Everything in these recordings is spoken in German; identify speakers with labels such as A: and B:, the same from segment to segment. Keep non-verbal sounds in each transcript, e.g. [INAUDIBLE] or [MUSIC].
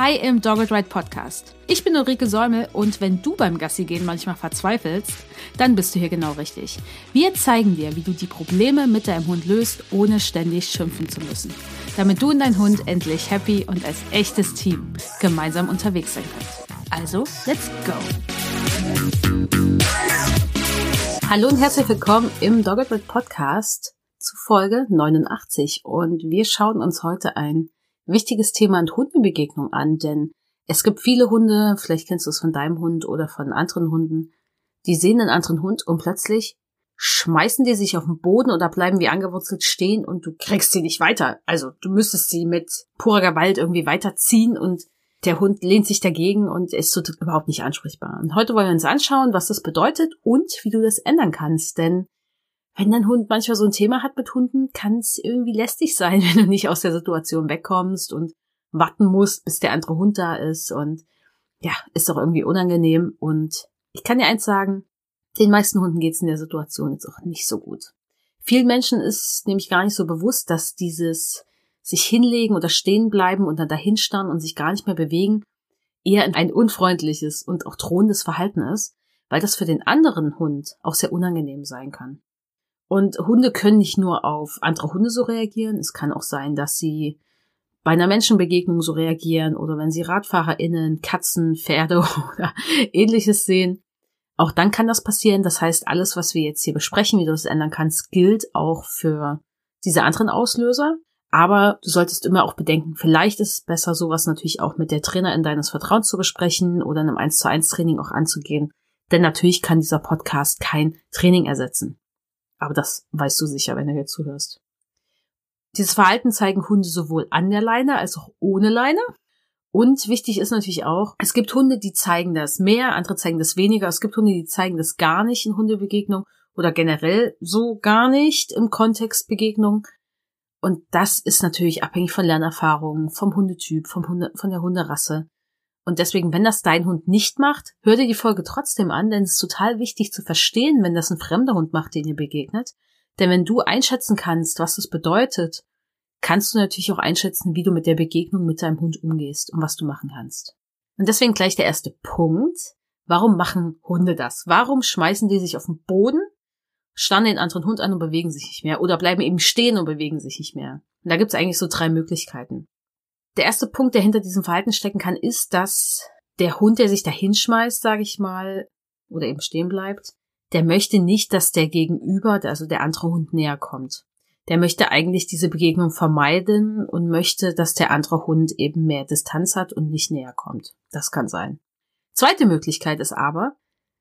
A: Hi im Dogged Ride Podcast. Ich bin Ulrike Säumel und wenn du beim Gassi gehen manchmal verzweifelst, dann bist du hier genau richtig. Wir zeigen dir, wie du die Probleme mit deinem Hund löst, ohne ständig schimpfen zu müssen. Damit du und dein Hund endlich happy und als echtes Team gemeinsam unterwegs sein könnt. Also, let's go! Hallo und herzlich willkommen im Dogged Ride Podcast zu Folge 89 und wir schauen uns heute ein wichtiges Thema an Hundebegegnung an, denn es gibt viele Hunde, vielleicht kennst du es von deinem Hund oder von anderen Hunden, die sehen einen anderen Hund und plötzlich schmeißen die sich auf den Boden oder bleiben wie angewurzelt stehen und du kriegst sie nicht weiter. Also du müsstest sie mit purer Gewalt irgendwie weiterziehen und der Hund lehnt sich dagegen und ist so überhaupt nicht ansprechbar. Und heute wollen wir uns anschauen, was das bedeutet und wie du das ändern kannst, denn wenn dein Hund manchmal so ein Thema hat mit Hunden, kann es irgendwie lästig sein, [LAUGHS] wenn du nicht aus der Situation wegkommst und warten musst, bis der andere Hund da ist. Und ja, ist doch irgendwie unangenehm. Und ich kann dir eins sagen, den meisten Hunden geht es in der Situation jetzt auch nicht so gut. Vielen Menschen ist nämlich gar nicht so bewusst, dass dieses sich hinlegen oder stehen bleiben und dann dahinstarren und sich gar nicht mehr bewegen eher ein unfreundliches und auch drohendes Verhalten ist, weil das für den anderen Hund auch sehr unangenehm sein kann. Und Hunde können nicht nur auf andere Hunde so reagieren, es kann auch sein, dass sie bei einer Menschenbegegnung so reagieren oder wenn sie RadfahrerInnen, Katzen, Pferde [LAUGHS] oder ähnliches sehen. Auch dann kann das passieren. Das heißt, alles, was wir jetzt hier besprechen, wie du das ändern kannst, gilt auch für diese anderen Auslöser. Aber du solltest immer auch bedenken, vielleicht ist es besser, sowas natürlich auch mit der Trainerin deines Vertrauens zu besprechen oder in einem 1 zu 1 Training auch anzugehen. Denn natürlich kann dieser Podcast kein Training ersetzen. Aber das weißt du sicher, wenn du hier zuhörst. Dieses Verhalten zeigen Hunde sowohl an der Leine als auch ohne Leine. Und wichtig ist natürlich auch, es gibt Hunde, die zeigen das mehr, andere zeigen das weniger. Es gibt Hunde, die zeigen das gar nicht in Hundebegegnung oder generell so gar nicht im Kontext Begegnung. Und das ist natürlich abhängig von Lernerfahrungen, vom Hundetyp, vom Hunde, von der Hunderasse. Und deswegen, wenn das dein Hund nicht macht, hör dir die Folge trotzdem an, denn es ist total wichtig zu verstehen, wenn das ein fremder Hund macht, den ihr begegnet. Denn wenn du einschätzen kannst, was das bedeutet, kannst du natürlich auch einschätzen, wie du mit der Begegnung mit deinem Hund umgehst und was du machen kannst. Und deswegen gleich der erste Punkt. Warum machen Hunde das? Warum schmeißen die sich auf den Boden, starren den anderen Hund an und bewegen sich nicht mehr oder bleiben eben stehen und bewegen sich nicht mehr? Und da gibt es eigentlich so drei Möglichkeiten. Der erste Punkt, der hinter diesem Verhalten stecken kann, ist, dass der Hund, der sich da hinschmeißt, sage ich mal, oder eben stehen bleibt, der möchte nicht, dass der Gegenüber, also der andere Hund näher kommt. Der möchte eigentlich diese Begegnung vermeiden und möchte, dass der andere Hund eben mehr Distanz hat und nicht näher kommt. Das kann sein. Zweite Möglichkeit ist aber,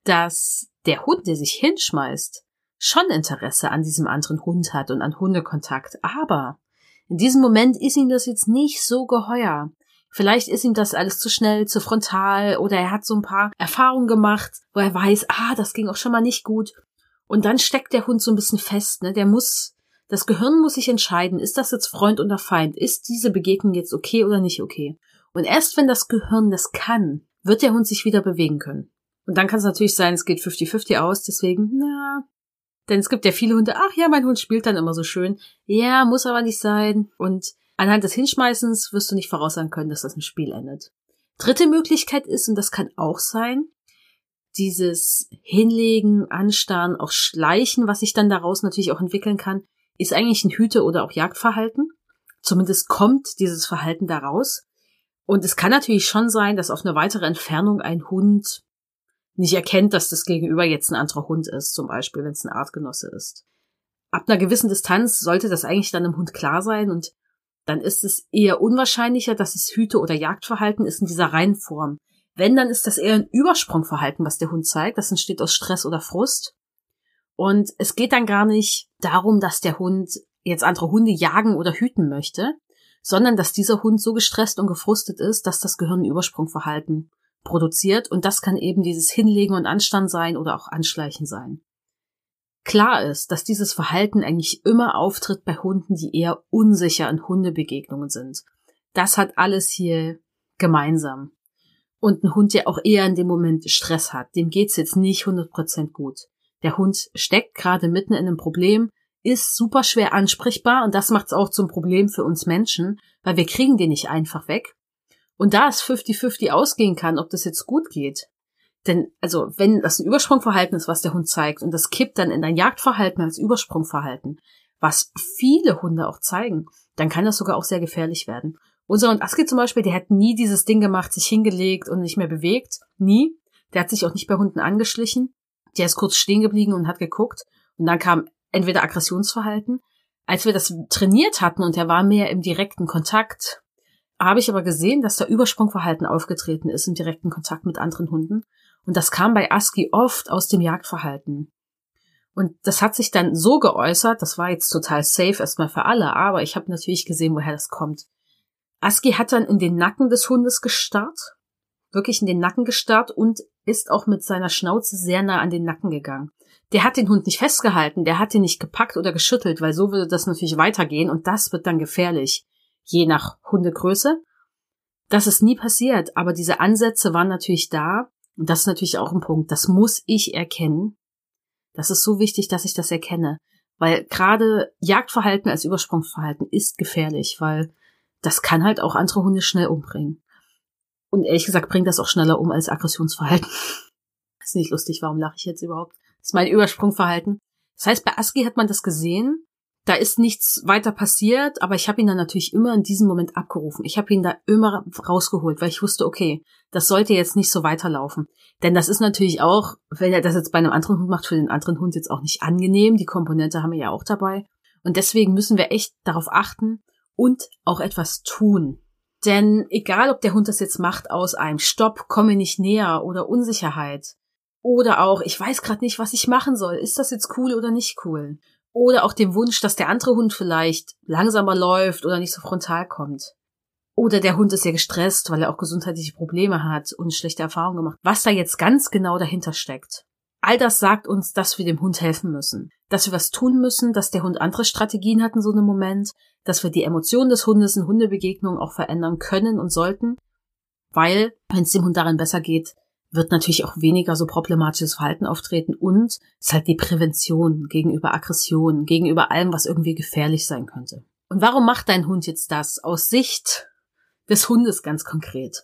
A: dass der Hund, der sich hinschmeißt, schon Interesse an diesem anderen Hund hat und an Hundekontakt, aber in diesem Moment ist ihm das jetzt nicht so geheuer. Vielleicht ist ihm das alles zu schnell, zu frontal oder er hat so ein paar Erfahrungen gemacht, wo er weiß, ah, das ging auch schon mal nicht gut. Und dann steckt der Hund so ein bisschen fest, ne? Der muss, das Gehirn muss sich entscheiden, ist das jetzt Freund oder Feind? Ist diese Begegnung jetzt okay oder nicht okay? Und erst wenn das Gehirn das kann, wird der Hund sich wieder bewegen können. Und dann kann es natürlich sein, es geht 50-50 aus, deswegen, na, denn es gibt ja viele Hunde, ach ja, mein Hund spielt dann immer so schön. Ja, muss aber nicht sein. Und anhand des Hinschmeißens wirst du nicht voraussagen können, dass das im Spiel endet. Dritte Möglichkeit ist, und das kann auch sein, dieses Hinlegen, Anstarren, auch Schleichen, was sich dann daraus natürlich auch entwickeln kann, ist eigentlich ein Hüte- oder auch Jagdverhalten. Zumindest kommt dieses Verhalten daraus. Und es kann natürlich schon sein, dass auf eine weitere Entfernung ein Hund nicht erkennt, dass das Gegenüber jetzt ein anderer Hund ist, zum Beispiel, wenn es ein Artgenosse ist. Ab einer gewissen Distanz sollte das eigentlich dann dem Hund klar sein und dann ist es eher unwahrscheinlicher, dass es Hüte- oder Jagdverhalten ist in dieser Reihenform. Wenn, dann ist das eher ein Übersprungverhalten, was der Hund zeigt. Das entsteht aus Stress oder Frust. Und es geht dann gar nicht darum, dass der Hund jetzt andere Hunde jagen oder hüten möchte, sondern dass dieser Hund so gestresst und gefrustet ist, dass das Gehirn Übersprungverhalten produziert und das kann eben dieses Hinlegen und Anstand sein oder auch Anschleichen sein. Klar ist, dass dieses Verhalten eigentlich immer auftritt bei Hunden, die eher unsicher in Hundebegegnungen sind. Das hat alles hier gemeinsam. Und ein Hund, der auch eher in dem Moment Stress hat, dem geht's jetzt nicht 100% gut. Der Hund steckt gerade mitten in einem Problem, ist super schwer ansprechbar und das macht's auch zum Problem für uns Menschen, weil wir kriegen den nicht einfach weg. Und da es 50-50 ausgehen kann, ob das jetzt gut geht. Denn, also, wenn das ein Übersprungverhalten ist, was der Hund zeigt, und das kippt dann in ein Jagdverhalten als Übersprungverhalten, was viele Hunde auch zeigen, dann kann das sogar auch sehr gefährlich werden. Unser Hund Aski zum Beispiel, der hat nie dieses Ding gemacht, sich hingelegt und nicht mehr bewegt. Nie. Der hat sich auch nicht bei Hunden angeschlichen. Der ist kurz stehen geblieben und hat geguckt. Und dann kam entweder Aggressionsverhalten. Als wir das trainiert hatten und er war mehr im direkten Kontakt, habe ich aber gesehen, dass da Übersprungverhalten aufgetreten ist im direkten Kontakt mit anderen Hunden. Und das kam bei Aski oft aus dem Jagdverhalten. Und das hat sich dann so geäußert, das war jetzt total safe erstmal für alle, aber ich habe natürlich gesehen, woher das kommt. Aski hat dann in den Nacken des Hundes gestarrt, wirklich in den Nacken gestarrt und ist auch mit seiner Schnauze sehr nah an den Nacken gegangen. Der hat den Hund nicht festgehalten, der hat ihn nicht gepackt oder geschüttelt, weil so würde das natürlich weitergehen und das wird dann gefährlich, je nach Hundegröße. Das ist nie passiert, aber diese Ansätze waren natürlich da und das ist natürlich auch ein Punkt, das muss ich erkennen das ist so wichtig, dass ich das erkenne. Weil gerade Jagdverhalten als Übersprungsverhalten ist gefährlich, weil das kann halt auch andere Hunde schnell umbringen. Und ehrlich gesagt bringt das auch schneller um als Aggressionsverhalten. [LAUGHS] ist nicht lustig, warum lache ich jetzt überhaupt? Das ist mein Übersprungverhalten. Das heißt, bei Aski hat man das gesehen da ist nichts weiter passiert, aber ich habe ihn dann natürlich immer in diesem Moment abgerufen. Ich habe ihn da immer rausgeholt, weil ich wusste, okay, das sollte jetzt nicht so weiterlaufen. Denn das ist natürlich auch, wenn er das jetzt bei einem anderen Hund macht, für den anderen Hund jetzt auch nicht angenehm. Die Komponente haben wir ja auch dabei. Und deswegen müssen wir echt darauf achten und auch etwas tun. Denn egal, ob der Hund das jetzt macht aus einem Stopp, komme nicht näher oder Unsicherheit oder auch, ich weiß gerade nicht, was ich machen soll, ist das jetzt cool oder nicht cool? Oder auch dem Wunsch, dass der andere Hund vielleicht langsamer läuft oder nicht so frontal kommt. Oder der Hund ist ja gestresst, weil er auch gesundheitliche Probleme hat und schlechte Erfahrungen gemacht. Was da jetzt ganz genau dahinter steckt. All das sagt uns, dass wir dem Hund helfen müssen. Dass wir was tun müssen, dass der Hund andere Strategien hat in so einem Moment, dass wir die Emotionen des Hundes in Hundebegegnungen auch verändern können und sollten. Weil, wenn es dem Hund darin besser geht, wird natürlich auch weniger so problematisches Verhalten auftreten und ist halt die Prävention gegenüber Aggression, gegenüber allem, was irgendwie gefährlich sein könnte. Und warum macht dein Hund jetzt das? Aus Sicht des Hundes ganz konkret.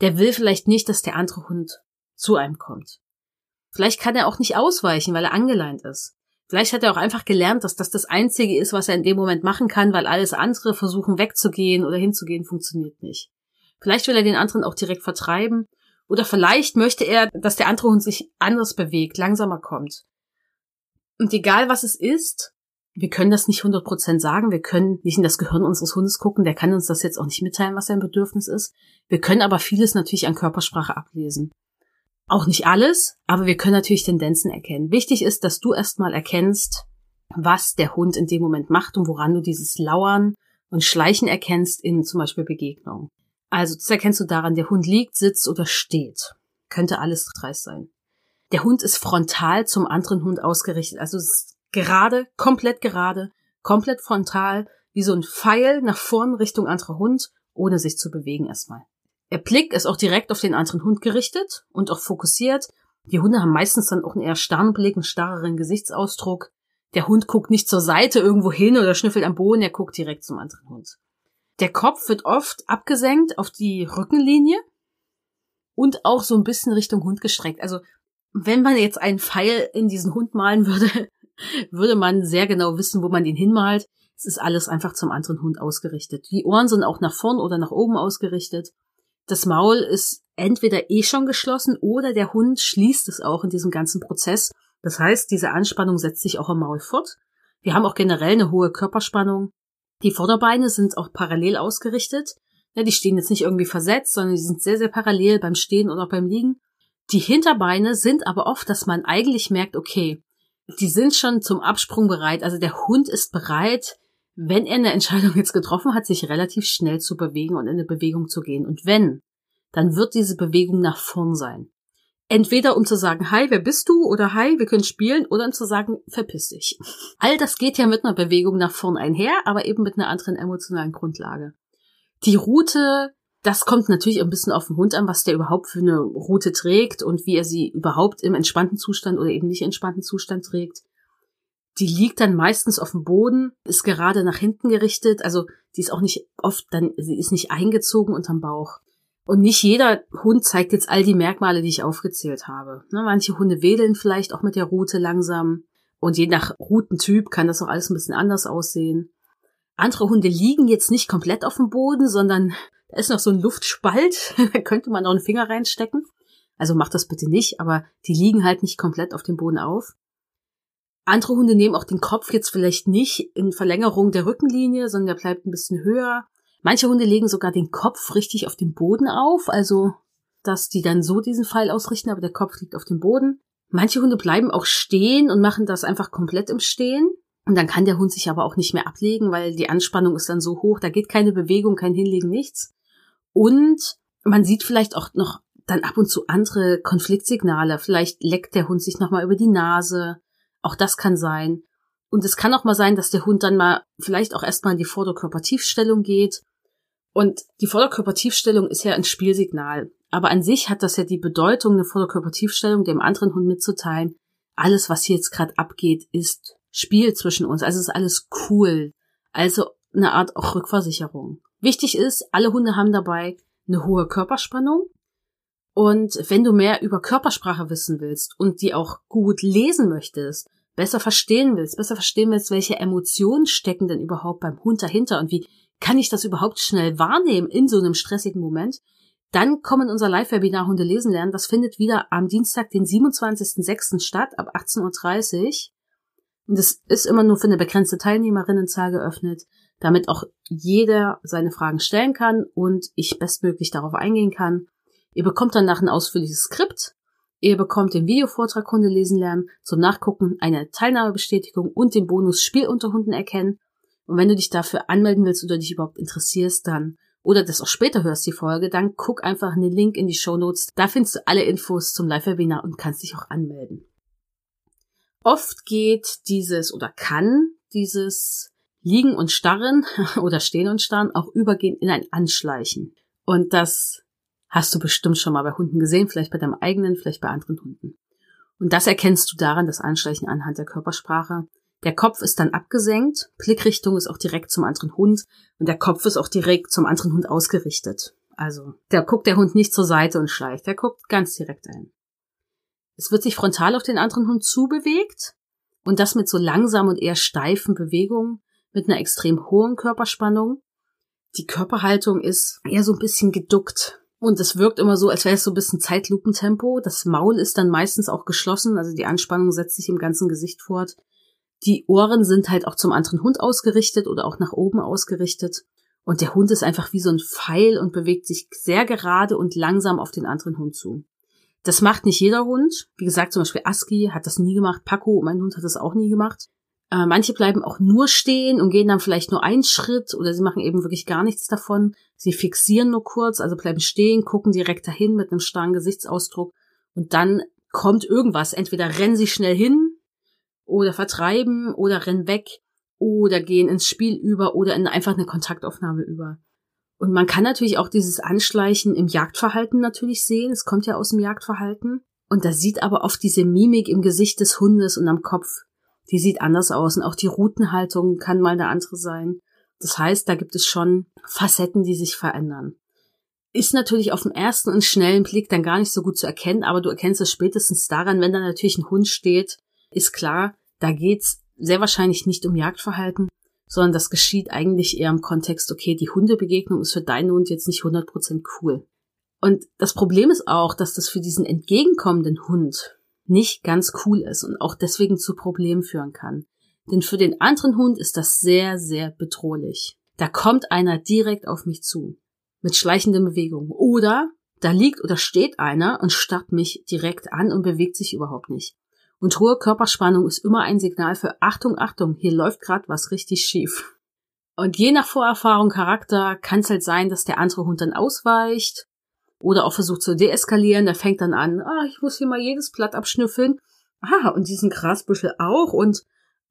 A: Der will vielleicht nicht, dass der andere Hund zu einem kommt. Vielleicht kann er auch nicht ausweichen, weil er angeleint ist. Vielleicht hat er auch einfach gelernt, dass das das Einzige ist, was er in dem Moment machen kann, weil alles andere versuchen wegzugehen oder hinzugehen funktioniert nicht. Vielleicht will er den anderen auch direkt vertreiben oder vielleicht möchte er, dass der andere Hund sich anders bewegt, langsamer kommt. Und egal was es ist, wir können das nicht 100% sagen, wir können nicht in das Gehirn unseres Hundes gucken, der kann uns das jetzt auch nicht mitteilen, was sein Bedürfnis ist. Wir können aber vieles natürlich an Körpersprache ablesen. Auch nicht alles, aber wir können natürlich Tendenzen erkennen. Wichtig ist, dass du erstmal erkennst, was der Hund in dem Moment macht und woran du dieses Lauern und Schleichen erkennst in zum Beispiel Begegnungen. Also, das erkennst du daran, der Hund liegt, sitzt oder steht. Könnte alles dreist sein. Der Hund ist frontal zum anderen Hund ausgerichtet. Also, es ist gerade, komplett gerade, komplett frontal, wie so ein Pfeil nach vorn Richtung anderer Hund, ohne sich zu bewegen erstmal. Der Blick ist auch direkt auf den anderen Hund gerichtet und auch fokussiert. Die Hunde haben meistens dann auch einen eher starren Blick, einen starreren Gesichtsausdruck. Der Hund guckt nicht zur Seite irgendwo hin oder schnüffelt am Boden, er guckt direkt zum anderen Hund. Der Kopf wird oft abgesenkt auf die Rückenlinie und auch so ein bisschen Richtung Hund gestreckt. Also wenn man jetzt einen Pfeil in diesen Hund malen würde, [LAUGHS] würde man sehr genau wissen, wo man ihn hinmalt. Es ist alles einfach zum anderen Hund ausgerichtet. Die Ohren sind auch nach vorn oder nach oben ausgerichtet. Das Maul ist entweder eh schon geschlossen oder der Hund schließt es auch in diesem ganzen Prozess. Das heißt, diese Anspannung setzt sich auch im Maul fort. Wir haben auch generell eine hohe Körperspannung. Die Vorderbeine sind auch parallel ausgerichtet. Ja, die stehen jetzt nicht irgendwie versetzt, sondern die sind sehr, sehr parallel beim Stehen oder beim Liegen. Die Hinterbeine sind aber oft, dass man eigentlich merkt, okay, die sind schon zum Absprung bereit. Also der Hund ist bereit, wenn er eine Entscheidung jetzt getroffen hat, sich relativ schnell zu bewegen und in eine Bewegung zu gehen. Und wenn, dann wird diese Bewegung nach vorn sein. Entweder um zu sagen, hi, wer bist du? Oder hi, wir können spielen. Oder um zu sagen, verpiss dich. [LAUGHS] All das geht ja mit einer Bewegung nach vorn einher, aber eben mit einer anderen emotionalen Grundlage. Die Route, das kommt natürlich ein bisschen auf den Hund an, was der überhaupt für eine Route trägt und wie er sie überhaupt im entspannten Zustand oder eben nicht entspannten Zustand trägt. Die liegt dann meistens auf dem Boden, ist gerade nach hinten gerichtet, also die ist auch nicht oft dann, sie ist nicht eingezogen unterm Bauch. Und nicht jeder Hund zeigt jetzt all die Merkmale, die ich aufgezählt habe. Ne, manche Hunde wedeln vielleicht auch mit der Rute langsam. Und je nach Routentyp kann das auch alles ein bisschen anders aussehen. Andere Hunde liegen jetzt nicht komplett auf dem Boden, sondern da ist noch so ein Luftspalt. [LAUGHS] da könnte man noch einen Finger reinstecken. Also macht das bitte nicht, aber die liegen halt nicht komplett auf dem Boden auf. Andere Hunde nehmen auch den Kopf jetzt vielleicht nicht in Verlängerung der Rückenlinie, sondern der bleibt ein bisschen höher. Manche Hunde legen sogar den Kopf richtig auf dem Boden auf, also dass die dann so diesen Pfeil ausrichten, aber der Kopf liegt auf dem Boden. Manche Hunde bleiben auch stehen und machen das einfach komplett im Stehen. Und dann kann der Hund sich aber auch nicht mehr ablegen, weil die Anspannung ist dann so hoch, da geht keine Bewegung, kein Hinlegen, nichts. Und man sieht vielleicht auch noch dann ab und zu andere Konfliktsignale. Vielleicht leckt der Hund sich nochmal über die Nase. Auch das kann sein. Und es kann auch mal sein, dass der Hund dann mal vielleicht auch erstmal in die Vorderkörpertiefstellung geht. Und die Vorderkörpertiefstellung ist ja ein Spielsignal. Aber an sich hat das ja die Bedeutung, eine Vorderkörpertiefstellung dem anderen Hund mitzuteilen. Alles, was hier jetzt gerade abgeht, ist Spiel zwischen uns. Also ist alles cool. Also eine Art auch Rückversicherung. Wichtig ist, alle Hunde haben dabei eine hohe Körperspannung. Und wenn du mehr über Körpersprache wissen willst und die auch gut lesen möchtest, besser verstehen willst, besser verstehen willst, welche Emotionen stecken denn überhaupt beim Hund dahinter und wie kann ich das überhaupt schnell wahrnehmen in so einem stressigen Moment, dann kommen unser Live-Webinar Hunde lesen lernen. Das findet wieder am Dienstag, den 27.06. statt, ab 18.30 Uhr. Und es ist immer nur für eine begrenzte Teilnehmerinnenzahl geöffnet damit auch jeder seine Fragen stellen kann und ich bestmöglich darauf eingehen kann. Ihr bekommt danach ein ausführliches Skript. Ihr bekommt den Videovortrag Hunde lesen lernen, zum Nachgucken eine Teilnahmebestätigung und den Bonus Spiel unter Hunden erkennen. Und wenn du dich dafür anmelden willst oder dich überhaupt interessierst, dann oder das auch später hörst, die Folge, dann guck einfach in den Link in die Show Notes. Da findest du alle Infos zum Live-Webinar und kannst dich auch anmelden. Oft geht dieses oder kann dieses Liegen und Starren [LAUGHS] oder Stehen und Starren auch übergehen in ein Anschleichen. Und das hast du bestimmt schon mal bei Hunden gesehen, vielleicht bei deinem eigenen, vielleicht bei anderen Hunden. Und das erkennst du daran, das Anschleichen anhand der Körpersprache. Der Kopf ist dann abgesenkt, Blickrichtung ist auch direkt zum anderen Hund und der Kopf ist auch direkt zum anderen Hund ausgerichtet. Also, der guckt der Hund nicht zur Seite und schleicht, der guckt ganz direkt ein. Es wird sich frontal auf den anderen Hund zubewegt und das mit so langsamen und eher steifen Bewegungen, mit einer extrem hohen Körperspannung. Die Körperhaltung ist eher so ein bisschen geduckt. Und es wirkt immer so, als wäre es so ein bisschen Zeitlupentempo. Das Maul ist dann meistens auch geschlossen, also die Anspannung setzt sich im ganzen Gesicht fort. Die Ohren sind halt auch zum anderen Hund ausgerichtet oder auch nach oben ausgerichtet. Und der Hund ist einfach wie so ein Pfeil und bewegt sich sehr gerade und langsam auf den anderen Hund zu. Das macht nicht jeder Hund. Wie gesagt, zum Beispiel Aski hat das nie gemacht. Paco, mein Hund, hat das auch nie gemacht. Äh, manche bleiben auch nur stehen und gehen dann vielleicht nur einen Schritt oder sie machen eben wirklich gar nichts davon. Sie fixieren nur kurz, also bleiben stehen, gucken direkt dahin mit einem starren Gesichtsausdruck und dann kommt irgendwas. Entweder rennen sie schnell hin oder vertreiben oder rennen weg oder gehen ins Spiel über oder in einfach eine Kontaktaufnahme über. Und man kann natürlich auch dieses Anschleichen im Jagdverhalten natürlich sehen. Es kommt ja aus dem Jagdverhalten. Und da sieht aber oft diese Mimik im Gesicht des Hundes und am Kopf die sieht anders aus und auch die Routenhaltung kann mal eine andere sein. Das heißt, da gibt es schon Facetten, die sich verändern. Ist natürlich auf den ersten und schnellen Blick dann gar nicht so gut zu erkennen, aber du erkennst es spätestens daran, wenn da natürlich ein Hund steht, ist klar, da geht's sehr wahrscheinlich nicht um Jagdverhalten, sondern das geschieht eigentlich eher im Kontext, okay, die Hundebegegnung ist für deinen Hund jetzt nicht 100% cool. Und das Problem ist auch, dass das für diesen entgegenkommenden Hund nicht ganz cool ist und auch deswegen zu Problemen führen kann. Denn für den anderen Hund ist das sehr, sehr bedrohlich. Da kommt einer direkt auf mich zu. Mit schleichenden Bewegungen. Oder da liegt oder steht einer und starrt mich direkt an und bewegt sich überhaupt nicht. Und hohe Körperspannung ist immer ein Signal für Achtung, Achtung, hier läuft gerade was richtig schief. Und je nach Vorerfahrung, Charakter kann es halt sein, dass der andere Hund dann ausweicht oder auch versucht zu deeskalieren. Der fängt dann an, ah, ich muss hier mal jedes Blatt abschnüffeln. Ah, und diesen Grasbüschel auch. Und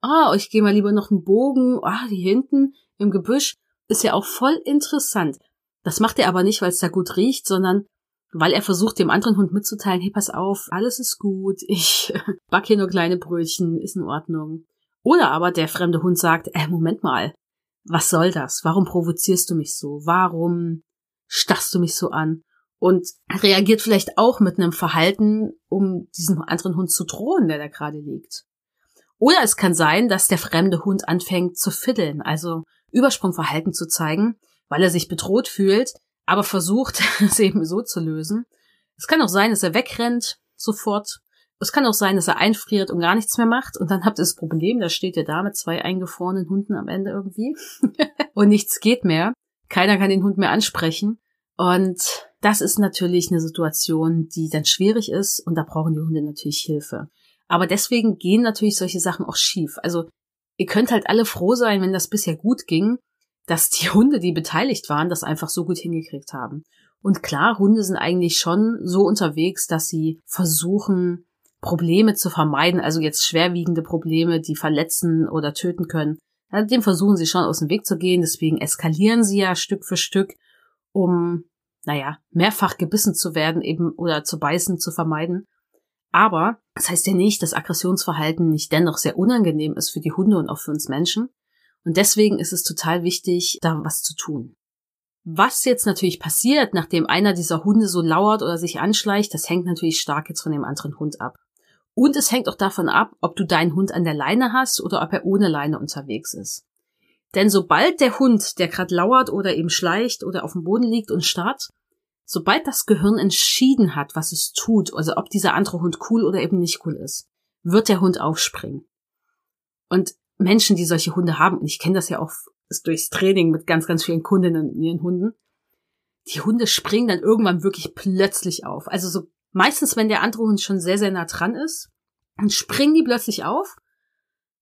A: ah, ich gehe mal lieber noch einen Bogen. Ah, die hinten im Gebüsch ist ja auch voll interessant. Das macht er aber nicht, weil es da gut riecht, sondern weil er versucht, dem anderen Hund mitzuteilen, hey, pass auf, alles ist gut, [LAUGHS] ich back hier nur kleine Brötchen, ist in Ordnung. Oder aber der fremde Hund sagt, äh, Moment mal, was soll das? Warum provozierst du mich so? Warum stachst du mich so an? und reagiert vielleicht auch mit einem Verhalten, um diesem anderen Hund zu drohen, der da gerade liegt. Oder es kann sein, dass der fremde Hund anfängt zu fiddeln, also Übersprungverhalten zu zeigen, weil er sich bedroht fühlt, aber versucht, [LAUGHS] es eben so zu lösen. Es kann auch sein, dass er wegrennt, sofort. Es kann auch sein, dass er einfriert und gar nichts mehr macht. Und dann habt ihr das Problem, da steht ihr da mit zwei eingefrorenen Hunden am Ende irgendwie. [LAUGHS] und nichts geht mehr. Keiner kann den Hund mehr ansprechen. Und das ist natürlich eine Situation, die dann schwierig ist. Und da brauchen die Hunde natürlich Hilfe. Aber deswegen gehen natürlich solche Sachen auch schief. Also ihr könnt halt alle froh sein, wenn das bisher gut ging, dass die [LAUGHS] Hunde, die beteiligt waren, das einfach so gut hingekriegt haben. Und klar, Hunde sind eigentlich schon so unterwegs, dass sie versuchen, Probleme zu vermeiden, also jetzt schwerwiegende Probleme, die verletzen oder töten können. Dem versuchen sie schon aus dem Weg zu gehen, deswegen eskalieren sie ja Stück für Stück, um, naja, mehrfach gebissen zu werden eben oder zu beißen zu vermeiden. Aber das heißt ja nicht, dass Aggressionsverhalten nicht dennoch sehr unangenehm ist für die Hunde und auch für uns Menschen. Und deswegen ist es total wichtig, da was zu tun. Was jetzt natürlich passiert, nachdem einer dieser Hunde so lauert oder sich anschleicht, das hängt natürlich stark jetzt von dem anderen Hund ab. Und es hängt auch davon ab, ob du deinen Hund an der Leine hast oder ob er ohne Leine unterwegs ist. Denn sobald der Hund, der gerade lauert oder eben schleicht oder auf dem Boden liegt und starrt, Sobald das Gehirn entschieden hat, was es tut, also ob dieser andere Hund cool oder eben nicht cool ist, wird der Hund aufspringen. Und Menschen, die solche Hunde haben, und ich kenne das ja auch durchs Training mit ganz, ganz vielen Kundinnen und ihren Hunden, die Hunde springen dann irgendwann wirklich plötzlich auf. Also so meistens, wenn der andere Hund schon sehr, sehr nah dran ist, dann springen die plötzlich auf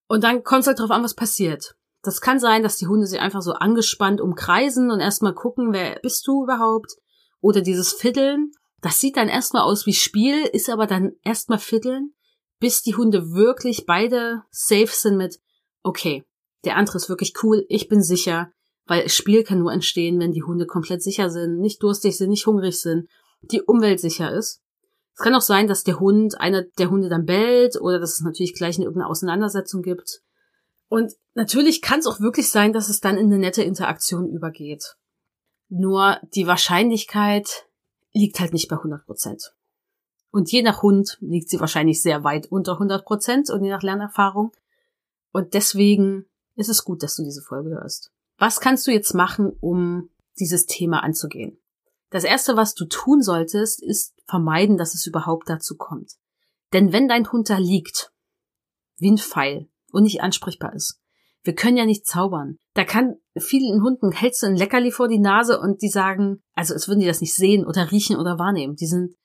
A: und dann kommt es halt drauf an, was passiert. Das kann sein, dass die Hunde sich einfach so angespannt umkreisen und erstmal gucken, wer bist du überhaupt? Oder dieses Fiddeln, das sieht dann erstmal aus wie Spiel, ist aber dann erstmal Fiddeln, bis die Hunde wirklich beide safe sind mit, okay, der andere ist wirklich cool, ich bin sicher, weil Spiel kann nur entstehen, wenn die Hunde komplett sicher sind, nicht durstig sind, nicht hungrig sind, die Umwelt sicher ist. Es kann auch sein, dass der Hund, einer der Hunde dann bellt oder dass es natürlich gleich eine irgendeine Auseinandersetzung gibt. Und natürlich kann es auch wirklich sein, dass es dann in eine nette Interaktion übergeht. Nur die Wahrscheinlichkeit liegt halt nicht bei 100 Prozent. Und je nach Hund liegt sie wahrscheinlich sehr weit unter 100 Prozent und je nach Lernerfahrung. Und deswegen ist es gut, dass du diese Folge hörst. Was kannst du jetzt machen, um dieses Thema anzugehen? Das erste, was du tun solltest, ist vermeiden, dass es überhaupt dazu kommt. Denn wenn dein Hund da liegt, wie ein Pfeil und nicht ansprechbar ist, wir können ja nicht zaubern. Da kann vielen Hunden hältst du ein Leckerli vor die Nase und die sagen, also es würden die das nicht sehen oder riechen oder wahrnehmen. Die sind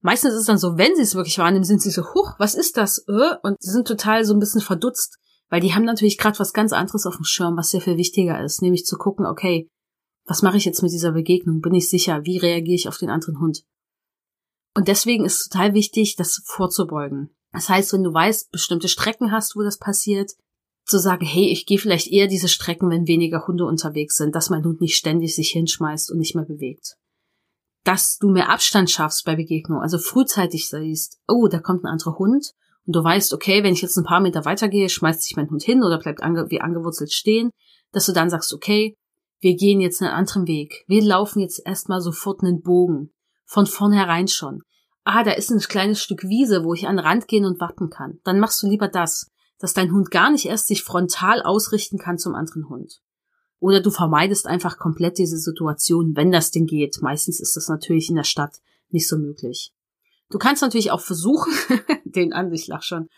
A: meistens ist es dann so, wenn sie es wirklich wahrnehmen, sind sie so, huch, was ist das? Äh? Und sie sind total so ein bisschen verdutzt, weil die haben natürlich gerade was ganz anderes auf dem Schirm, was sehr viel wichtiger ist, nämlich zu gucken, okay, was mache ich jetzt mit dieser Begegnung? Bin ich sicher? Wie reagiere ich auf den anderen Hund? Und deswegen ist es total wichtig, das vorzubeugen. Das heißt, wenn du weißt, bestimmte Strecken hast, wo das passiert, zu sagen, hey, ich gehe vielleicht eher diese Strecken, wenn weniger Hunde unterwegs sind, dass mein Hund nicht ständig sich hinschmeißt und nicht mehr bewegt. Dass du mehr Abstand schaffst bei Begegnung, also frühzeitig siehst, oh, da kommt ein anderer Hund und du weißt, okay, wenn ich jetzt ein paar Meter weitergehe, schmeißt sich mein Hund hin oder bleibt ange wie angewurzelt stehen, dass du dann sagst, okay, wir gehen jetzt einen anderen Weg. Wir laufen jetzt erstmal sofort einen Bogen. Von vornherein schon. Ah, da ist ein kleines Stück Wiese, wo ich an den Rand gehen und warten kann. Dann machst du lieber das dass dein Hund gar nicht erst sich frontal ausrichten kann zum anderen Hund. Oder du vermeidest einfach komplett diese Situation, wenn das denn geht. Meistens ist das natürlich in der Stadt nicht so möglich. Du kannst natürlich auch versuchen, [LAUGHS] den an, ich lach schon,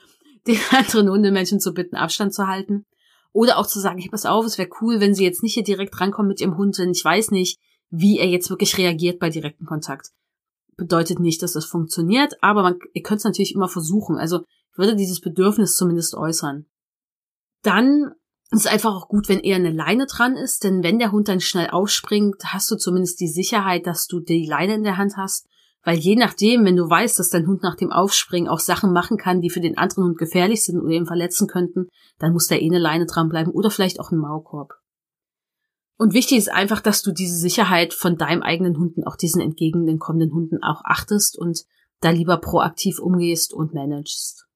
A: den anderen Hundemenschen zu bitten, Abstand zu halten. Oder auch zu sagen, hey, pass auf, es wäre cool, wenn sie jetzt nicht hier direkt rankommen mit ihrem Hund, denn ich weiß nicht, wie er jetzt wirklich reagiert bei direktem Kontakt. Bedeutet nicht, dass das funktioniert, aber man, ihr könnt es natürlich immer versuchen. Also würde dieses Bedürfnis zumindest äußern. Dann ist es einfach auch gut, wenn eher eine Leine dran ist, denn wenn der Hund dann schnell aufspringt, hast du zumindest die Sicherheit, dass du die Leine in der Hand hast, weil je nachdem, wenn du weißt, dass dein Hund nach dem Aufspringen auch Sachen machen kann, die für den anderen Hund gefährlich sind oder ihn verletzen könnten, dann muss da eh eine Leine dranbleiben oder vielleicht auch ein Maulkorb. Und wichtig ist einfach, dass du diese Sicherheit von deinem eigenen Hunden, auch diesen entgegen kommenden Hunden auch achtest und da lieber proaktiv umgehst und managst.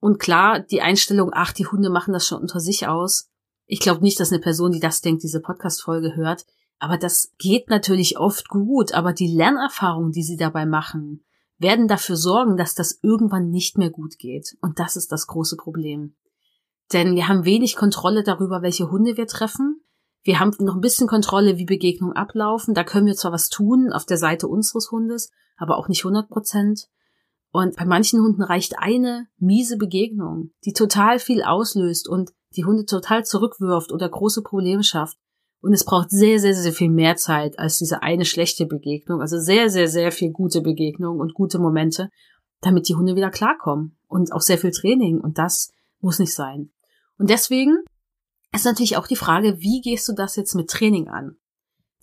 A: Und klar, die Einstellung, ach, die Hunde machen das schon unter sich aus. Ich glaube nicht, dass eine Person, die das denkt, diese Podcast-Folge hört. Aber das geht natürlich oft gut, aber die Lernerfahrungen, die sie dabei machen, werden dafür sorgen, dass das irgendwann nicht mehr gut geht. Und das ist das große Problem. Denn wir haben wenig Kontrolle darüber, welche Hunde wir treffen. Wir haben noch ein bisschen Kontrolle, wie Begegnungen ablaufen. Da können wir zwar was tun auf der Seite unseres Hundes, aber auch nicht 100 Prozent. Und bei manchen Hunden reicht eine miese Begegnung, die total viel auslöst und die Hunde total zurückwirft oder große Probleme schafft. Und es braucht sehr, sehr, sehr viel mehr Zeit als diese eine schlechte Begegnung. Also sehr, sehr, sehr viel gute Begegnungen und gute Momente, damit die Hunde wieder klarkommen. Und auch sehr viel Training. Und das muss nicht sein. Und deswegen ist natürlich auch die Frage, wie gehst du das jetzt mit Training an?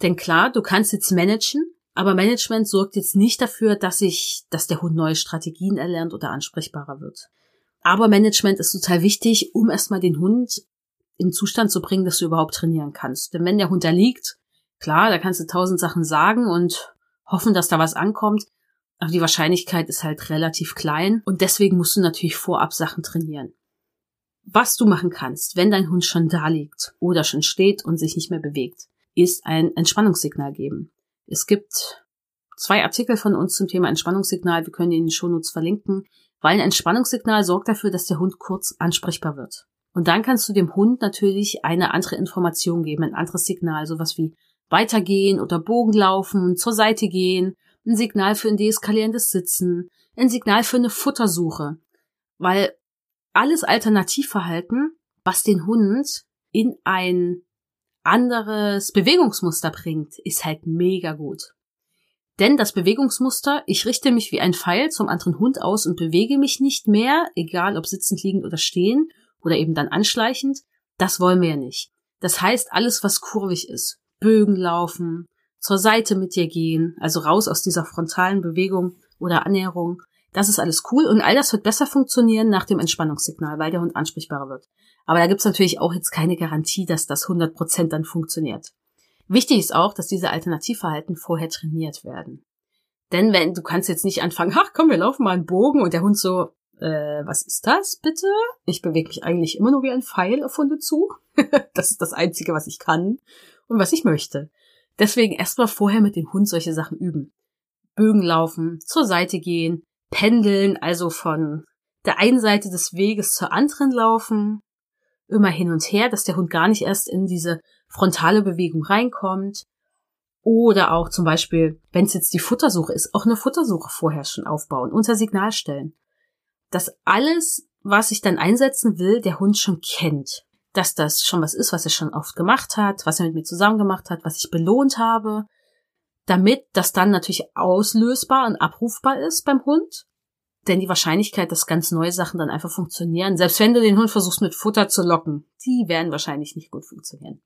A: Denn klar, du kannst jetzt managen, aber Management sorgt jetzt nicht dafür, dass ich, dass der Hund neue Strategien erlernt oder ansprechbarer wird. Aber Management ist total wichtig, um erstmal den Hund in Zustand zu bringen, dass du überhaupt trainieren kannst. Denn wenn der Hund da liegt, klar, da kannst du tausend Sachen sagen und hoffen, dass da was ankommt, aber die Wahrscheinlichkeit ist halt relativ klein und deswegen musst du natürlich vorab Sachen trainieren was du machen kannst, wenn dein Hund schon da liegt oder schon steht und sich nicht mehr bewegt, ist ein Entspannungssignal geben. Es gibt zwei Artikel von uns zum Thema Entspannungssignal. Wir können die in den Shownotes verlinken, weil ein Entspannungssignal sorgt dafür, dass der Hund kurz ansprechbar wird. Und dann kannst du dem Hund natürlich eine andere Information geben, ein anderes Signal, sowas wie weitergehen oder Bogen laufen, zur Seite gehen, ein Signal für ein deeskalierendes Sitzen, ein Signal für eine Futtersuche. Weil alles Alternativverhalten, was den Hund in ein anderes Bewegungsmuster bringt, ist halt mega gut. Denn das Bewegungsmuster, ich richte mich wie ein Pfeil zum anderen Hund aus und bewege mich nicht mehr, egal ob sitzend, liegend oder stehen oder eben dann anschleichend, das wollen wir ja nicht. Das heißt, alles, was kurvig ist, Bögen laufen, zur Seite mit dir gehen, also raus aus dieser frontalen Bewegung oder Annäherung, das ist alles cool und all das wird besser funktionieren nach dem Entspannungssignal, weil der Hund ansprechbarer wird. Aber da gibt's natürlich auch jetzt keine Garantie, dass das 100% dann funktioniert. Wichtig ist auch, dass diese Alternativverhalten vorher trainiert werden. Denn wenn du kannst jetzt nicht anfangen, [LAUGHS] ach komm, wir laufen mal einen Bogen und der Hund so, äh, was ist das bitte? Ich bewege mich eigentlich immer nur wie ein Pfeil auf Hunde zu. [LAUGHS] das ist das Einzige, was ich kann und was ich möchte. Deswegen erstmal vorher mit dem Hund solche Sachen üben. Bögen laufen, zur Seite gehen, pendeln, also von der einen Seite des Weges zur anderen laufen, immer hin und her, dass der Hund gar nicht erst in diese frontale Bewegung reinkommt. Oder auch zum Beispiel, wenn es jetzt die Futtersuche ist, auch eine Futtersuche vorher schon aufbauen, unter Signal stellen. Dass alles, was ich dann einsetzen will, der Hund schon kennt. Dass das schon was ist, was er schon oft gemacht hat, was er mit mir zusammen gemacht hat, was ich belohnt habe, damit das dann natürlich auslösbar und abrufbar ist beim Hund. Denn die Wahrscheinlichkeit, dass ganz neue Sachen dann einfach funktionieren, selbst wenn du den Hund versuchst mit Futter zu locken, die werden wahrscheinlich nicht gut funktionieren.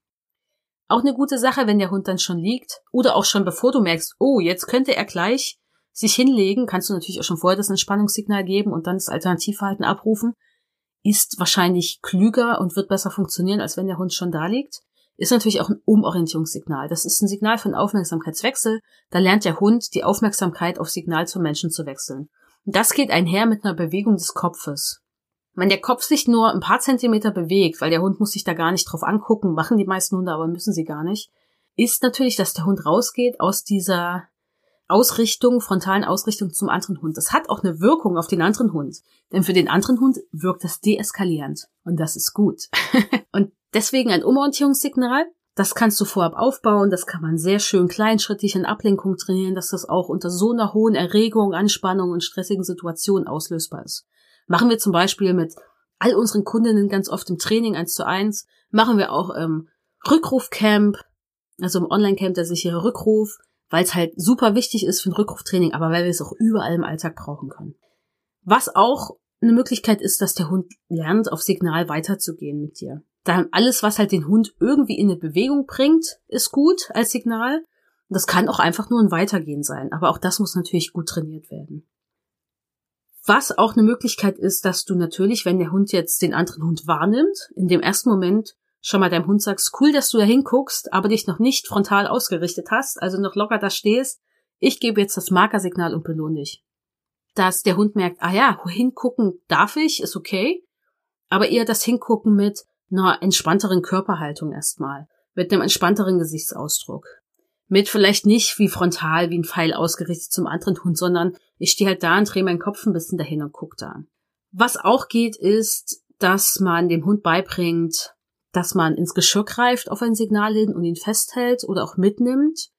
A: Auch eine gute Sache, wenn der Hund dann schon liegt oder auch schon bevor du merkst, oh, jetzt könnte er gleich sich hinlegen, kannst du natürlich auch schon vorher das Entspannungssignal geben und dann das Alternativverhalten abrufen, ist wahrscheinlich klüger und wird besser funktionieren, als wenn der Hund schon da liegt ist natürlich auch ein Umorientierungssignal. Das ist ein Signal für einen Aufmerksamkeitswechsel. Da lernt der Hund die Aufmerksamkeit auf Signal zum Menschen zu wechseln. Und das geht einher mit einer Bewegung des Kopfes. Wenn der Kopf sich nur ein paar Zentimeter bewegt, weil der Hund muss sich da gar nicht drauf angucken, machen die meisten Hunde, aber müssen sie gar nicht, ist natürlich, dass der Hund rausgeht aus dieser Ausrichtung, frontalen Ausrichtung zum anderen Hund. Das hat auch eine Wirkung auf den anderen Hund. Denn für den anderen Hund wirkt das deeskalierend. Und das ist gut. [LAUGHS] und Deswegen ein Umorientierungssignal. Das kannst du vorab aufbauen, das kann man sehr schön kleinschrittig in Ablenkung trainieren, dass das auch unter so einer hohen Erregung, Anspannung und stressigen Situationen auslösbar ist. Machen wir zum Beispiel mit all unseren Kundinnen ganz oft im Training eins zu eins, machen wir auch im Rückrufcamp, also im Online-Camp der sichere Rückruf, weil es halt super wichtig ist für ein Rückruftraining, aber weil wir es auch überall im Alltag brauchen können. Was auch eine Möglichkeit ist, dass der Hund lernt, auf Signal weiterzugehen mit dir. Dann alles, was halt den Hund irgendwie in eine Bewegung bringt, ist gut als Signal. Das kann auch einfach nur ein Weitergehen sein, aber auch das muss natürlich gut trainiert werden. Was auch eine Möglichkeit ist, dass du natürlich, wenn der Hund jetzt den anderen Hund wahrnimmt, in dem ersten Moment schon mal deinem Hund sagst, cool, dass du da hinguckst, aber dich noch nicht frontal ausgerichtet hast, also noch locker da stehst. Ich gebe jetzt das Markersignal und belohne dich. Dass der Hund merkt, ah ja, hingucken darf ich, ist okay, aber eher das Hingucken mit, einer entspannteren Körperhaltung erstmal, mit einem entspannteren Gesichtsausdruck. Mit vielleicht nicht wie frontal, wie ein Pfeil ausgerichtet zum anderen Hund, sondern ich stehe halt da und drehe meinen Kopf ein bisschen dahin und gucke da. Was auch geht, ist, dass man dem Hund beibringt, dass man ins Geschirr greift auf ein Signal hin und ihn festhält oder auch mitnimmt.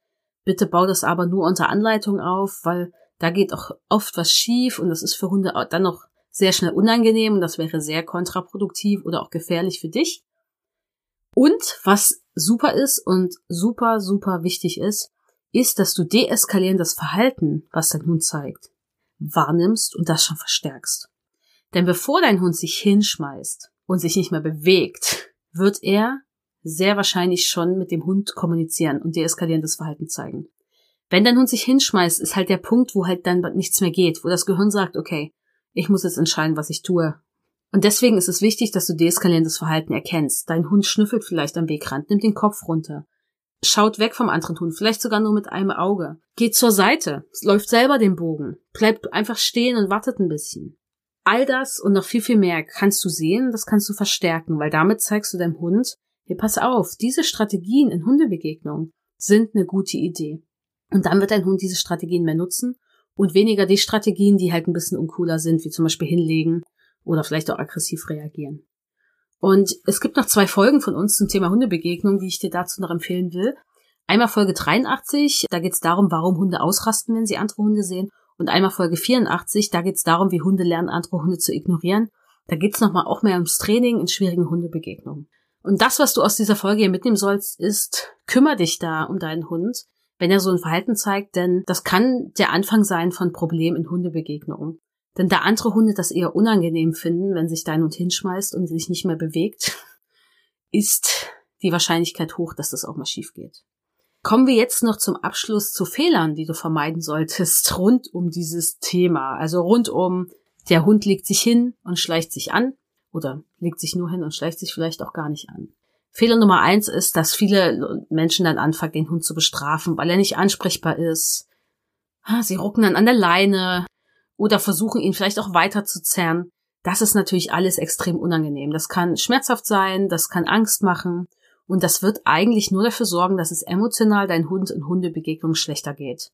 A: Bitte bau das aber nur unter Anleitung auf, weil da geht auch oft was schief und das ist für Hunde dann noch sehr schnell unangenehm und das wäre sehr kontraproduktiv oder auch gefährlich für dich. Und was super ist und super, super wichtig ist, ist, dass du deeskalierendes Verhalten, was dein Hund zeigt, wahrnimmst und das schon verstärkst. Denn bevor dein Hund sich hinschmeißt und sich nicht mehr bewegt, wird er sehr wahrscheinlich schon mit dem Hund kommunizieren und deeskalierendes Verhalten zeigen. Wenn dein Hund sich hinschmeißt, ist halt der Punkt, wo halt dann nichts mehr geht, wo das Gehirn sagt, okay, ich muss jetzt entscheiden, was ich tue. Und deswegen ist es wichtig, dass du deeskalierendes Verhalten erkennst. Dein Hund schnüffelt vielleicht am Wegrand, nimmt den Kopf runter, schaut weg vom anderen Hund, vielleicht sogar nur mit einem Auge, geht zur Seite, läuft selber den Bogen, bleibt einfach stehen und wartet ein bisschen. All das und noch viel, viel mehr kannst du sehen, das kannst du verstärken, weil damit zeigst du deinem Hund, hey, pass auf, diese Strategien in Hundebegegnungen sind eine gute Idee. Und dann wird dein Hund diese Strategien mehr nutzen und weniger die Strategien, die halt ein bisschen uncooler sind, wie zum Beispiel hinlegen oder vielleicht auch aggressiv reagieren. Und es gibt noch zwei Folgen von uns zum Thema Hundebegegnung, die ich dir dazu noch empfehlen will. Einmal Folge 83, da geht es darum, warum Hunde ausrasten, wenn sie andere Hunde sehen und einmal Folge 84, da geht es darum, wie Hunde lernen, andere Hunde zu ignorieren. Da geht es nochmal auch mehr ums Training in schwierigen Hundebegegnungen. Und das, was du aus dieser Folge hier mitnehmen sollst, ist, kümmere dich da um deinen Hund, wenn er so ein Verhalten zeigt, denn das kann der Anfang sein von Problemen in Hundebegegnungen. Denn da andere Hunde das eher unangenehm finden, wenn sich dein Hund hinschmeißt und sich nicht mehr bewegt, ist die Wahrscheinlichkeit hoch, dass das auch mal schief geht. Kommen wir jetzt noch zum Abschluss zu Fehlern, die du vermeiden solltest [LAUGHS] rund um dieses Thema. Also rund um der Hund legt sich hin und schleicht sich an oder legt sich nur hin und schleicht sich vielleicht auch gar nicht an. Fehler Nummer eins ist, dass viele Menschen dann anfangen, den Hund zu bestrafen, weil er nicht ansprechbar ist. Sie rucken dann an der Leine oder versuchen ihn vielleicht auch weiter zu zerren. Das ist natürlich alles extrem unangenehm. Das kann schmerzhaft sein, das kann Angst machen und das wird eigentlich nur dafür sorgen, dass es emotional dein Hund in Hundebegegnungen schlechter geht.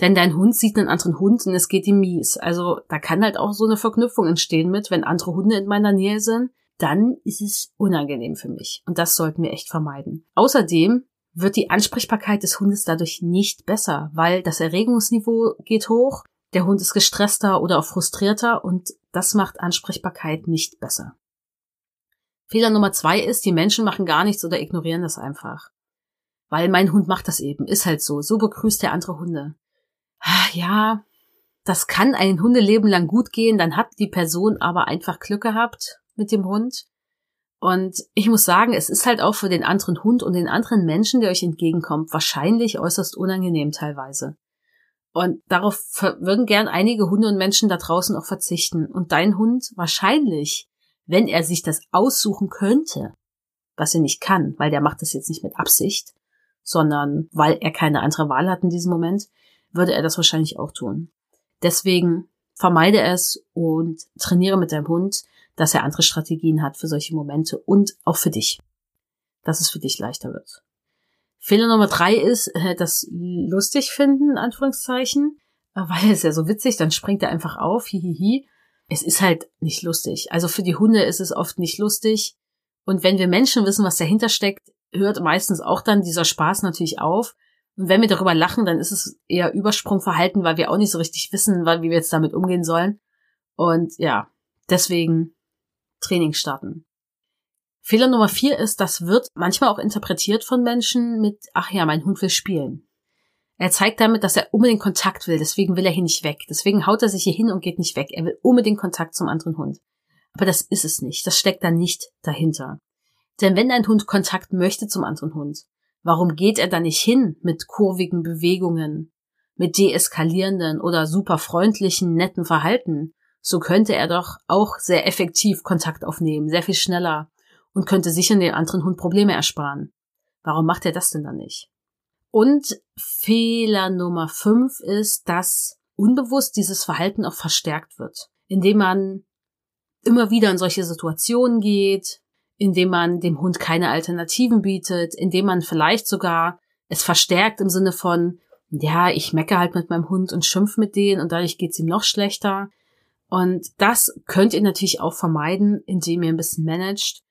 A: Denn dein Hund sieht einen anderen Hund und es geht ihm mies. Also da kann halt auch so eine Verknüpfung entstehen mit, wenn andere Hunde in meiner Nähe sind, dann ist es unangenehm für mich. Und das sollten wir echt vermeiden. Außerdem wird die Ansprechbarkeit des Hundes dadurch nicht besser, weil das Erregungsniveau geht hoch, der Hund ist gestresster oder auch frustrierter und das macht Ansprechbarkeit nicht besser. Fehler Nummer zwei ist, die Menschen machen gar nichts oder ignorieren das einfach. Weil mein Hund macht das eben, ist halt so. So begrüßt er andere Hunde. Ah, ja, das kann ein Hundeleben lang gut gehen, dann hat die Person aber einfach Glück gehabt mit dem Hund. Und ich muss sagen, es ist halt auch für den anderen Hund und den anderen Menschen, der euch entgegenkommt, wahrscheinlich äußerst unangenehm teilweise. Und darauf würden gern einige Hunde und Menschen da draußen auch verzichten. Und dein Hund wahrscheinlich wenn er sich das aussuchen könnte, was er nicht kann, weil der macht das jetzt nicht mit Absicht, sondern weil er keine andere Wahl hat in diesem Moment, würde er das wahrscheinlich auch tun. Deswegen vermeide es und trainiere mit deinem Hund, dass er andere Strategien hat für solche Momente und auch für dich, dass es für dich leichter wird. Fehler Nummer drei ist, äh, das lustig finden, in Anführungszeichen, weil es ja so witzig, dann springt er einfach auf, hihihi, es ist halt nicht lustig. Also für die Hunde ist es oft nicht lustig. Und wenn wir Menschen wissen, was dahinter steckt, hört meistens auch dann dieser Spaß natürlich auf. Und wenn wir darüber lachen, dann ist es eher Übersprungverhalten, weil wir auch nicht so richtig wissen, wie wir jetzt damit umgehen sollen. Und ja, deswegen Training starten. Fehler Nummer vier ist, das wird manchmal auch interpretiert von Menschen mit, ach ja, mein Hund will spielen. Er zeigt damit, dass er unbedingt Kontakt will, deswegen will er hier nicht weg. Deswegen haut er sich hier hin und geht nicht weg. Er will unbedingt Kontakt zum anderen Hund. Aber das ist es nicht. Das steckt da nicht dahinter. Denn wenn ein Hund Kontakt möchte zum anderen Hund, warum geht er da nicht hin mit kurvigen Bewegungen, mit deeskalierenden oder super freundlichen, netten Verhalten? So könnte er doch auch sehr effektiv Kontakt aufnehmen, sehr viel schneller und könnte sicher den anderen Hund Probleme ersparen. Warum macht er das denn dann nicht? Und Fehler Nummer fünf ist, dass unbewusst dieses Verhalten auch verstärkt wird, indem man immer wieder in solche Situationen geht, indem man dem Hund keine Alternativen bietet, indem man vielleicht sogar es verstärkt im Sinne von, ja, ich mecke halt mit meinem Hund und schimpf mit denen und dadurch geht's ihm noch schlechter. Und das könnt ihr natürlich auch vermeiden, indem ihr ein bisschen managt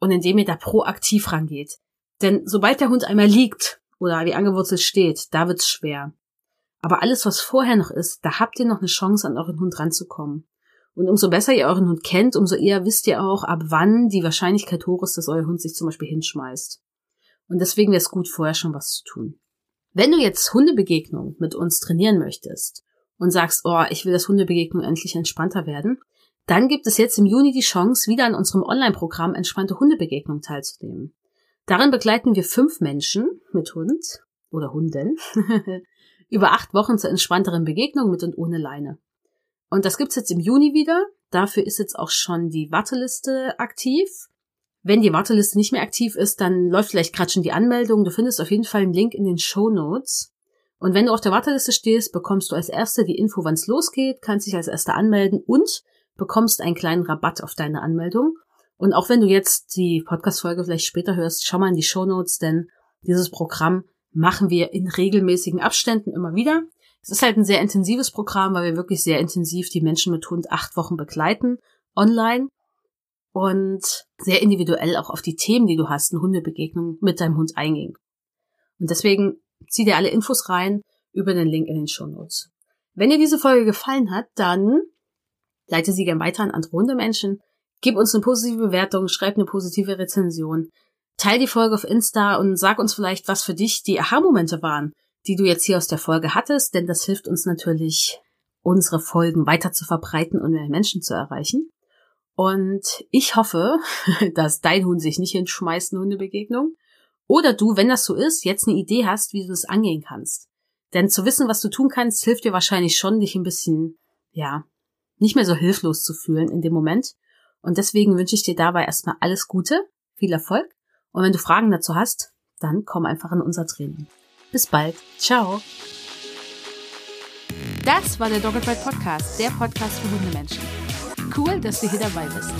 A: und indem ihr da proaktiv rangeht. Denn sobald der Hund einmal liegt oder wie angewurzelt steht, da wird's schwer. Aber alles, was vorher noch ist, da habt ihr noch eine Chance, an euren Hund ranzukommen. Und umso besser ihr euren Hund kennt, umso eher wisst ihr auch, ab wann die Wahrscheinlichkeit hoch ist, dass euer Hund sich zum Beispiel hinschmeißt. Und deswegen wäre es gut, vorher schon was zu tun. Wenn du jetzt Hundebegegnung mit uns trainieren möchtest und sagst, oh, ich will das Hundebegegnung endlich entspannter werden, dann gibt es jetzt im Juni die Chance, wieder an unserem Online-Programm Entspannte Hundebegegnung teilzunehmen. Darin begleiten wir fünf Menschen mit Hund oder Hunden [LAUGHS] über acht Wochen zur entspannteren Begegnung mit und ohne Leine. Und das gibt's jetzt im Juni wieder. Dafür ist jetzt auch schon die Warteliste aktiv. Wenn die Warteliste nicht mehr aktiv ist, dann läuft vielleicht gerade schon die Anmeldung. Du findest auf jeden Fall einen Link in den Show Notes. Und wenn du auf der Warteliste stehst, bekommst du als Erster die Info, wann es losgeht, kannst dich als Erster anmelden und bekommst einen kleinen Rabatt auf deine Anmeldung. Und auch wenn du jetzt die Podcast-Folge vielleicht später hörst, schau mal in die Show Notes, denn dieses Programm machen wir in regelmäßigen Abständen immer wieder. Es ist halt ein sehr intensives Programm, weil wir wirklich sehr intensiv die Menschen mit Hund acht Wochen begleiten, online und sehr individuell auch auf die Themen, die du hast, eine Hundebegegnung mit deinem Hund eingehen. Und deswegen zieh dir alle Infos rein über den Link in den Show Notes. Wenn dir diese Folge gefallen hat, dann leite sie gerne weiter an andere Hundemenschen, gib uns eine positive Bewertung, schreib eine positive Rezension, teil die Folge auf Insta und sag uns vielleicht, was für dich die Aha-Momente waren, die du jetzt hier aus der Folge hattest, denn das hilft uns natürlich, unsere Folgen weiter zu verbreiten und mehr Menschen zu erreichen. Und ich hoffe, [LAUGHS] dass dein Hund sich nicht hinschmeißt, eine Hundebegegnung. Oder du, wenn das so ist, jetzt eine Idee hast, wie du das angehen kannst. Denn zu wissen, was du tun kannst, hilft dir wahrscheinlich schon, dich ein bisschen, ja, nicht mehr so hilflos zu fühlen in dem Moment. Und deswegen wünsche ich dir dabei erstmal alles Gute, viel Erfolg. Und wenn du Fragen dazu hast, dann komm einfach in unser Training. Bis bald. Ciao. Das war der Doggerfight Podcast, der Podcast für Hundemenschen. Cool, dass du hier dabei bist.